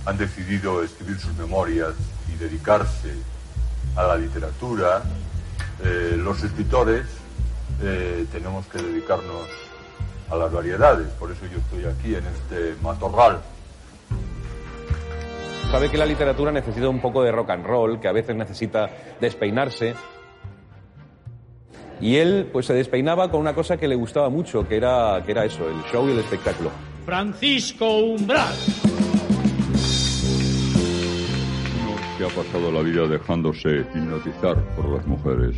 han decidido escribir sus memorias y dedicarse a la literatura, eh, los escritores eh, tenemos que dedicarnos a las variedades. Por eso yo estoy aquí en este matorral. Sabe que la literatura necesita un poco de rock and roll, que a veces necesita despeinarse. Y él pues se despeinaba con una cosa que le gustaba mucho, que era, que era eso, el show y el espectáculo. Francisco Umbral. Que ha pasado la vida dejándose hipnotizar por las mujeres.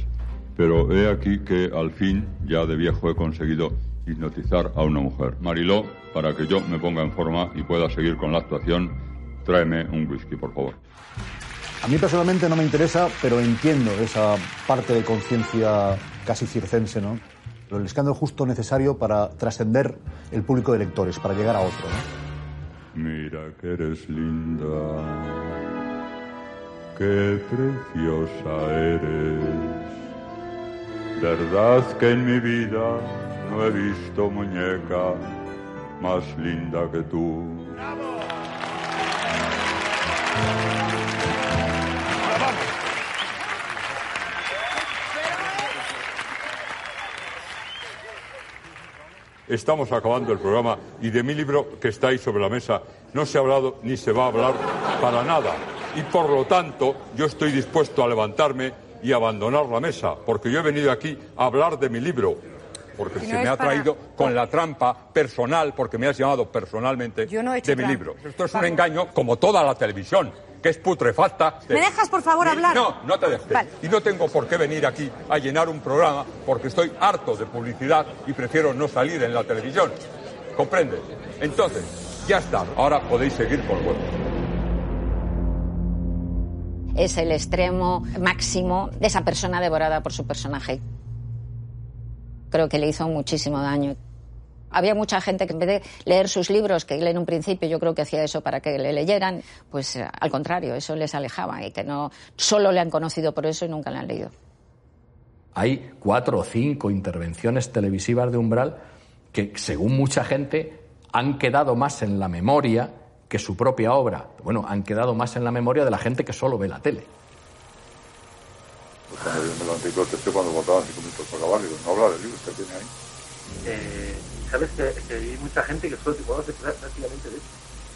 Pero he aquí que al fin, ya de viejo, he conseguido hipnotizar a una mujer. Mariló, para que yo me ponga en forma y pueda seguir con la actuación, tráeme un whisky, por favor. A mí personalmente no me interesa, pero entiendo esa parte de conciencia casi circense, ¿no? El escándalo justo necesario para trascender el público de lectores, para llegar a otro, ¿no? Mira que eres linda, qué preciosa eres. Verdad que en mi vida no he visto muñeca más linda que tú. Estamos acabando el programa y de mi libro que está ahí sobre la mesa no se ha hablado ni se va a hablar para nada. Y por lo tanto yo estoy dispuesto a levantarme y abandonar la mesa, porque yo he venido aquí a hablar de mi libro, porque se me ha para- traído con la trampa personal, porque me has llamado personalmente Yo no he hecho de mi trampa. libro. Esto es un engaño como toda la televisión, que es putrefacta. de- ¿Me dejas, por favor, hablar? No, no te dejes. Vale. Y no tengo por qué venir aquí a llenar un programa porque estoy harto de publicidad y prefiero no salir en la televisión. ¿Comprendes? Entonces, ya está. Ahora podéis seguir con el vuestro. Es el extremo máximo de esa persona devorada por su personaje. Creo que le hizo muchísimo daño. Había mucha gente que en vez de leer sus libros, que él en un principio yo creo que hacía eso para que le leyeran, pues eh, al contrario, eso les alejaba y que no solo le han conocido por eso y nunca le han leído. Hay cuatro o cinco intervenciones televisivas de Umbral que, según mucha gente, han quedado más en la memoria que su propia obra. Bueno, han quedado más en la memoria de la gente que solo ve la tele. Pues en el Atlántico Testé cuando votaban cinco minutos para acabar, digo, no habla del libro que tiene ahí. Eh, Sabes que, que hay mucha gente que solo te conoce prácticamente de eso.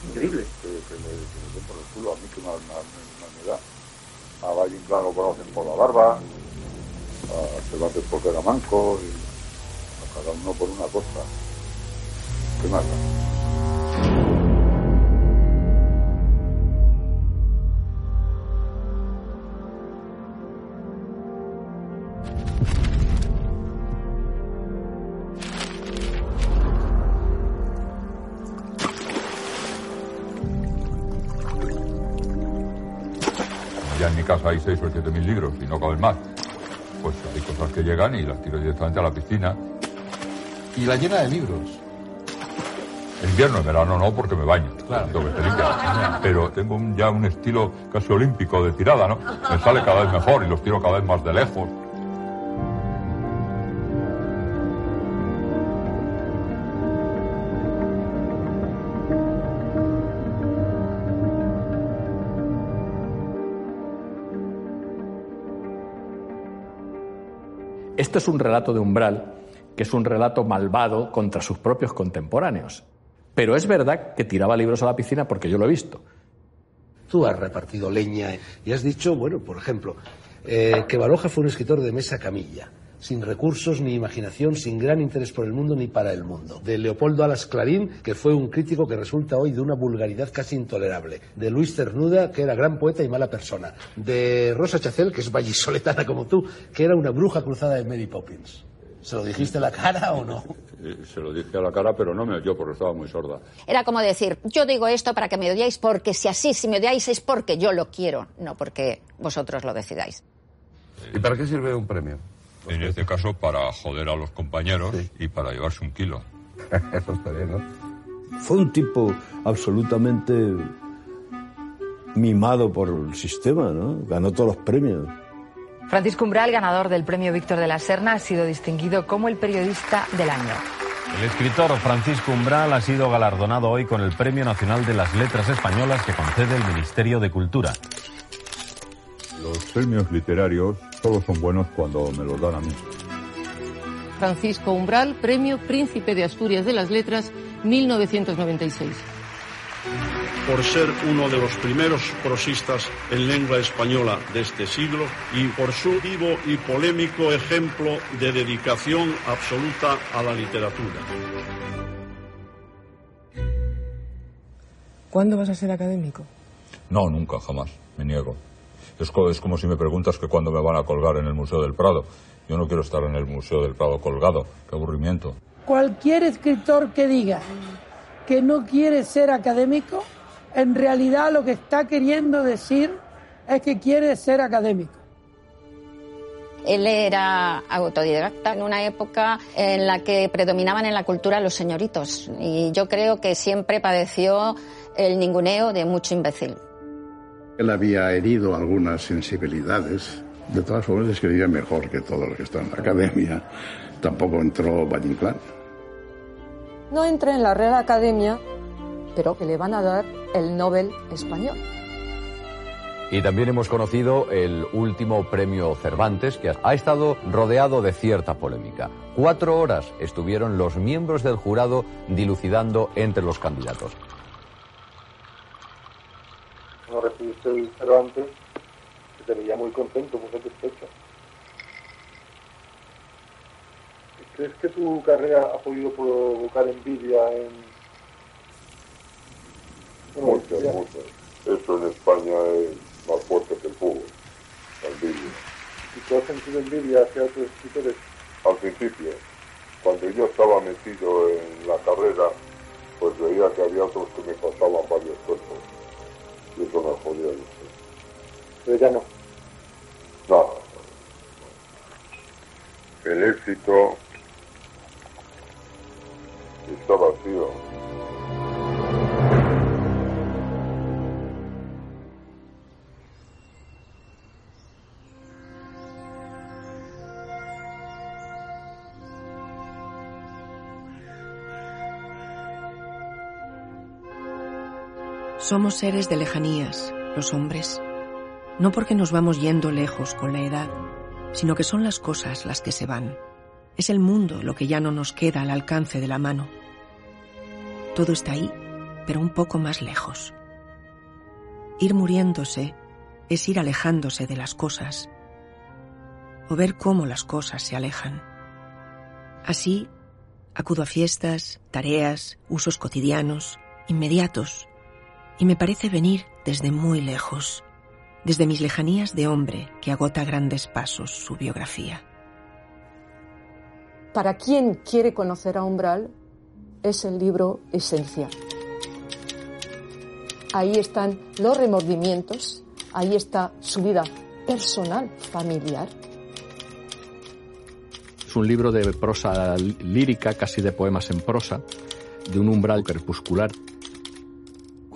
Increíble. Que, que den por el culo a mí que más, más, más me da. A Valle Inclán lo conocen por la barba, a Cervantes porque era manco, y a cada uno por una cosa. ¿Qué más hay 6 o 7 mil libros y no caben más. Pues hay cosas que llegan y las tiro directamente a la piscina. Y la llena de libros. En invierno, en verano no, porque me baño. Tengo que. Pero tengo un- ya un estilo casi olímpico de tirada, ¿no? Me sale cada vez mejor y los tiro cada vez más de lejos. Esto es un relato de Umbral, que es un relato malvado contra sus propios contemporáneos. Pero es verdad que tiraba libros a la piscina porque yo lo he visto. Tú has repartido leña y has dicho, bueno, por ejemplo, eh, que Baroja fue un escritor de mesa camilla, sin recursos ni imaginación, sin gran interés por el mundo ni para el mundo. De Leopoldo Alas Clarín, que fue un crítico que resulta hoy de una vulgaridad casi intolerable. De Luis Cernuda, que era gran poeta y mala persona. De Rosa Chacel, que es vallisoletana como tú, que era una bruja cruzada de Mary Poppins. ¿Se lo dijiste a la cara o no? Se lo dije a la cara, pero no me oyó porque estaba muy sorda. Era como decir, yo digo esto para que me odiáis porque si así, si me odiáis es porque yo lo quiero, no porque vosotros lo decidáis. ¿Y para qué sirve un premio? En este caso, para joder a los compañeros y para llevarse un kilo. Eso está bien, ¿no? Fue un tipo absolutamente mimado por el sistema, ¿no? Ganó todos los premios. Francisco Umbral, ganador del premio Víctor de la Serna, ha sido distinguido como el periodista del año. El escritor Francisco Umbral ha sido galardonado hoy con el Premio Nacional de las Letras Españolas que concede el Ministerio de Cultura. Los premios literarios solo son buenos cuando me los dan a mí. Francisco Umbral, Premio Príncipe de Asturias de las Letras, 1996. por ser uno de los primeros prosistas en lengua española de este siglo y por su vivo y polémico ejemplo de dedicación absoluta a la literatura. ¿Cuándo vas a ser académico? No, nunca, jamás. Me niego. Es, co- es como si me preguntas que cuándo me van a colgar en el Museo del Prado. Yo no quiero estar en el Museo del Prado colgado. Qué aburrimiento. Cualquier escritor que diga que no quiere ser académico, en realidad lo que está queriendo decir es que quiere ser académico. Él era autodidacta en una época en la que predominaban en la cultura los señoritos y yo creo que siempre padeció el ninguneo de mucho imbécil. Él había herido algunas sensibilidades. De todas formas, escribía mejor que todos los que están en la academia. Tampoco entró Valle Inclán. No entra en la Real Academia, pero que le van a dar el Nobel español. Y también hemos conocido el último premio Cervantes, que ha estado rodeado de cierta polémica. Cuatro horas estuvieron los miembros del jurado dilucidando entre los candidatos. No recibiste el Cervantes, que te veía muy contento, muy satisfecho. ¿Crees que tu carrera ha podido provocar envidia en... Bueno, Muchas, ya. muchas. Eso en España es más fuerte que el fútbol. La envidia. ¿Y tú has sentido envidia hacia otros escritores? Al principio, cuando yo estaba metido en la carrera, pues veía que había otros que me faltaban varios cuerpos. Y eso me jodía mucho. Pero ya no. No. El éxito está vacío. Somos seres de lejanías, los hombres. No porque nos vamos yendo lejos con la edad, sino que son las cosas las que se van. Es el mundo lo que ya no nos queda al alcance de la mano. Todo está ahí, pero un poco más lejos. Ir muriéndose es ir alejándose de las cosas, o ver cómo las cosas se alejan. Así, acudo a fiestas, tareas, usos cotidianos, inmediatos, y me parece venir desde muy lejos, desde mis lejanías de hombre que agota a grandes pasos su biografía. Para quien quiere conocer a Umbral, es el libro esencial. Ahí están los remordimientos, ahí está su vida personal, familiar. Es un libro de prosa lírica, casi de poemas en prosa, de un umbral crepuscular.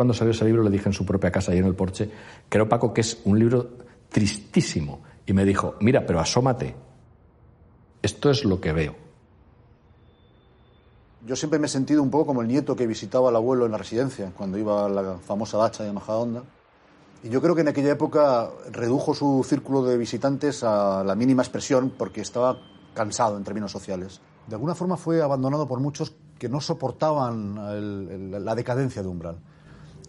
Cuando salió ese libro le dije en su propia casa y en el porche, creo Paco que es un libro tristísimo. Y me dijo, mira, pero asómate. Esto es lo que veo. Yo siempre me he sentido un poco como el nieto que visitaba al abuelo en la residencia, cuando iba a la famosa dacha de Majadahonda. Y yo creo que en aquella época redujo su círculo de visitantes a la mínima expresión porque estaba cansado en términos sociales. De alguna forma fue abandonado por muchos que no soportaban el- el- la decadencia de Umbral.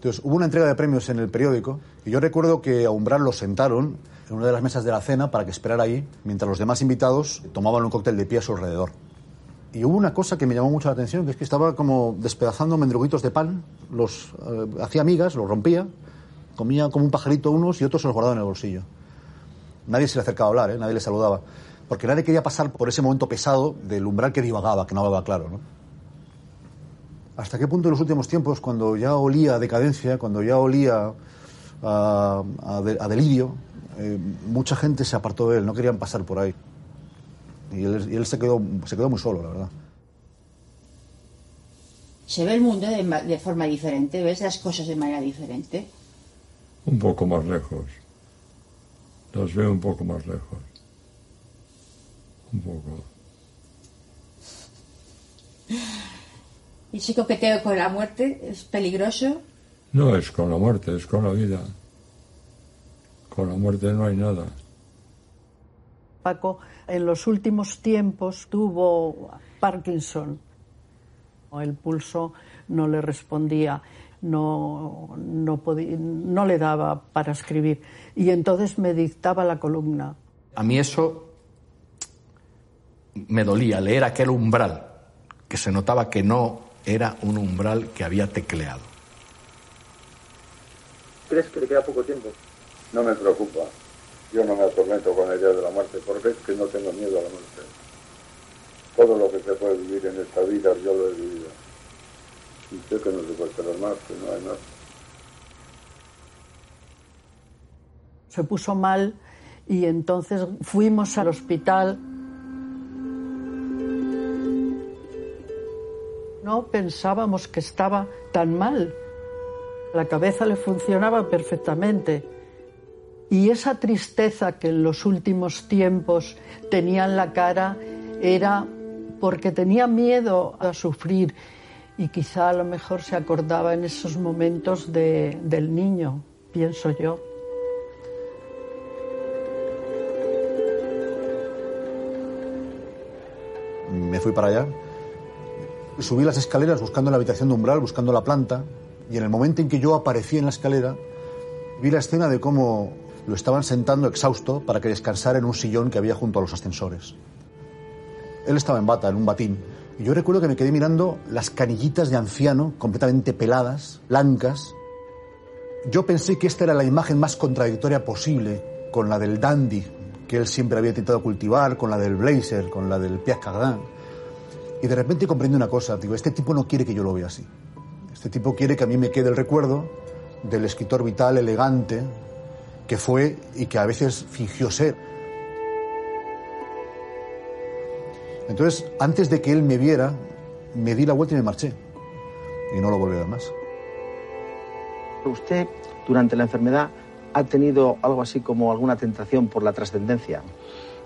Entonces, hubo una entrega de premios en el periódico y yo recuerdo que a Umbral lo sentaron en una de las mesas de la cena para que esperara ahí, mientras los demás invitados tomaban un cóctel de pie a su alrededor. Y hubo una cosa que me llamó mucho la atención, que es que estaba como despedazando mendruguitos de pan, los eh, hacía migas, los rompía, comía como un pajarito unos y otros se los guardaba en el bolsillo. Nadie se le acercaba a hablar, ¿eh? nadie le saludaba, porque nadie quería pasar por ese momento pesado del umbral que divagaba, que no hablaba claro. ¿no? ¿Hasta qué punto en los últimos tiempos, cuando ya olía a decadencia, cuando ya olía a, a de- a delirio, eh, mucha gente se apartó de él, no querían pasar por ahí? Y él, y él se, quedó, se quedó muy solo, la verdad. Se ve el mundo de, de forma diferente, ves las cosas de manera diferente. Un poco más lejos. Las veo un poco más lejos. Un poco. Y ese coqueteo con la muerte es peligroso. No es con la muerte, es con la vida. Con la muerte no hay nada. Paco en los últimos tiempos tuvo Parkinson. El pulso no le respondía, no, no, podía- no le daba para escribir. Y entonces me dictaba la columna. A mí eso me dolía, leer aquel umbral, que se notaba que no era un umbral que había tecleado. ¿Crees que le queda poco tiempo? No me preocupa. Yo no me atormento con la idea de la muerte porque es que no tengo miedo a la muerte. Todo lo que se puede vivir en esta vida yo lo he vivido. Y sé que no se puede esperar más, que no hay más. Se puso mal y entonces fuimos al hospital. No pensábamos que estaba tan mal. La cabeza le funcionaba perfectamente. Y esa tristeza que en los últimos tiempos tenía en la cara era porque tenía miedo a sufrir y quizá a lo mejor se acordaba en esos momentos de- del niño, pienso yo. Me fui para allá. Subí las escaleras buscando la habitación de umbral, buscando la planta, y en el momento en que yo aparecí en la escalera, vi la escena de cómo lo estaban sentando exhausto para que descansara en un sillón que había junto a los ascensores. Él estaba en bata, en un batín, y yo recuerdo que me quedé mirando las canillitas de anciano, completamente peladas, blancas. Yo pensé que esta era la imagen más contradictoria posible con la del dandy que él siempre había intentado cultivar, con la del blazer, con la del Pierre. Y de repente comprendí una cosa, digo, este tipo no quiere que yo lo vea así. Este tipo quiere que a mí me quede el recuerdo del escritor vital, elegante, que fue y que a veces fingió ser. Entonces, antes de que él me viera, me di la vuelta y me marché. Y no lo volví a ver más. ¿Usted, durante la enfermedad, ha tenido algo así como alguna tentación por la trascendencia?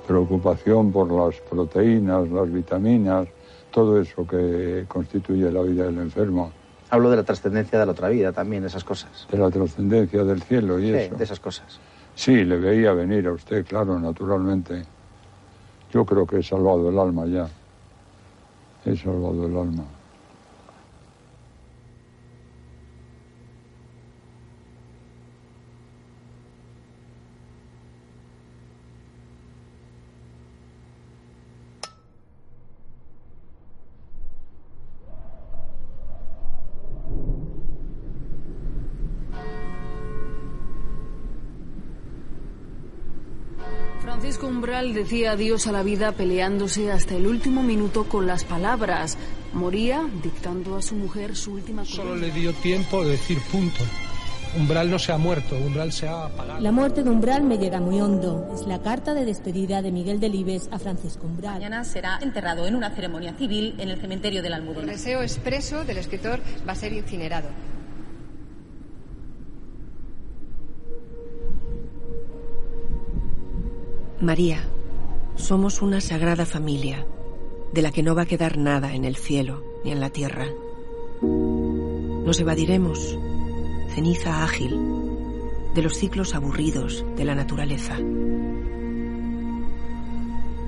Preocupación por las proteínas, las vitaminas, todo eso que constituye la vida del enfermo. Hablo de la trascendencia de la otra vida también, esas cosas. De la trascendencia del cielo y Sí, eso. de esas cosas. Sí, le veía venir a usted, claro, naturalmente. Yo creo que he salvado el alma ya. He salvado el alma. Decía adiós a la vida peleándose hasta el último minuto con las palabras. Moría dictando a su mujer su última Solo le dio tiempo de decir punto. Umbral no se ha muerto, Umbral se ha apagado. La muerte de Umbral me llega muy hondo. Es la carta de despedida de Miguel Delibes a Francisco Umbral. Mañana será enterrado en una ceremonia civil en el cementerio de la El Almudena. deseo expreso del escritor va a ser incinerado. María, somos una sagrada familia, de la que no va a quedar nada en el cielo ni en la tierra. Nos evadiremos, ceniza ágil, de los ciclos aburridos de la naturaleza.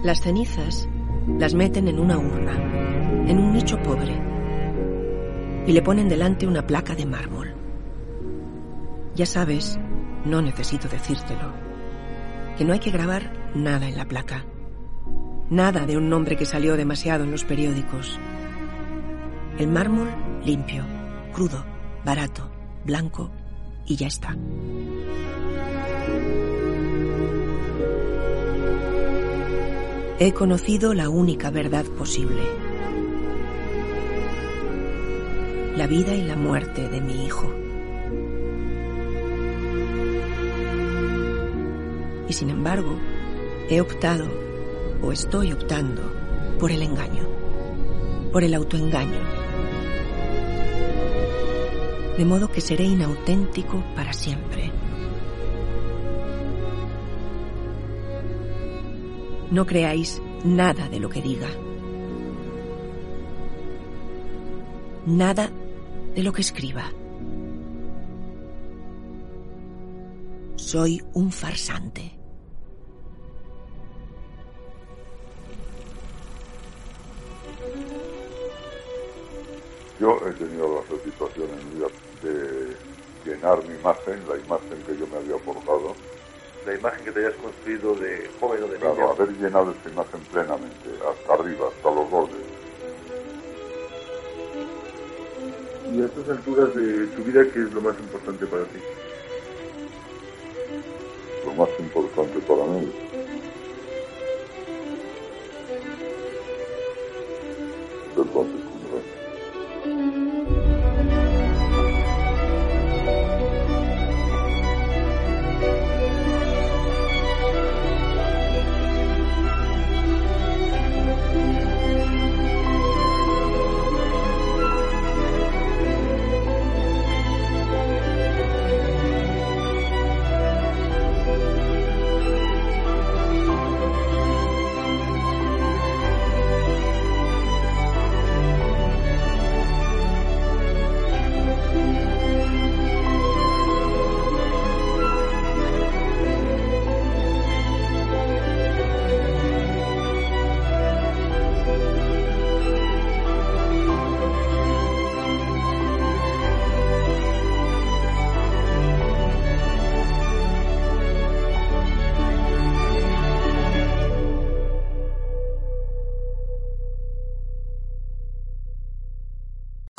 Las cenizas las meten en una urna, en un nicho pobre, y le ponen delante una placa de mármol. Ya sabes, no necesito decírtelo, que no hay que grabar nada en la placa. Nada de un nombre que salió demasiado en los periódicos. El mármol limpio, crudo, barato, blanco y ya está. He conocido la única verdad posible. La vida y la muerte de mi hijo. Y sin embargo, he optado, o estoy optando, por el engaño, por el autoengaño. De modo que seré inauténtico para siempre. No creáis nada de lo que diga. Nada de lo que escriba. Soy un farsante. Yo he tenido la satisfacción en mi vida de llenar mi imagen, la imagen que yo me había forjado. La imagen que te hayas construido de joven o de niño. Claro, haber llenado esta imagen plenamente, hasta arriba, hasta los bordes. Y a estas alturas de tu vida, ¿qué es lo más importante para ti? Lo más importante para mí.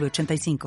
906985.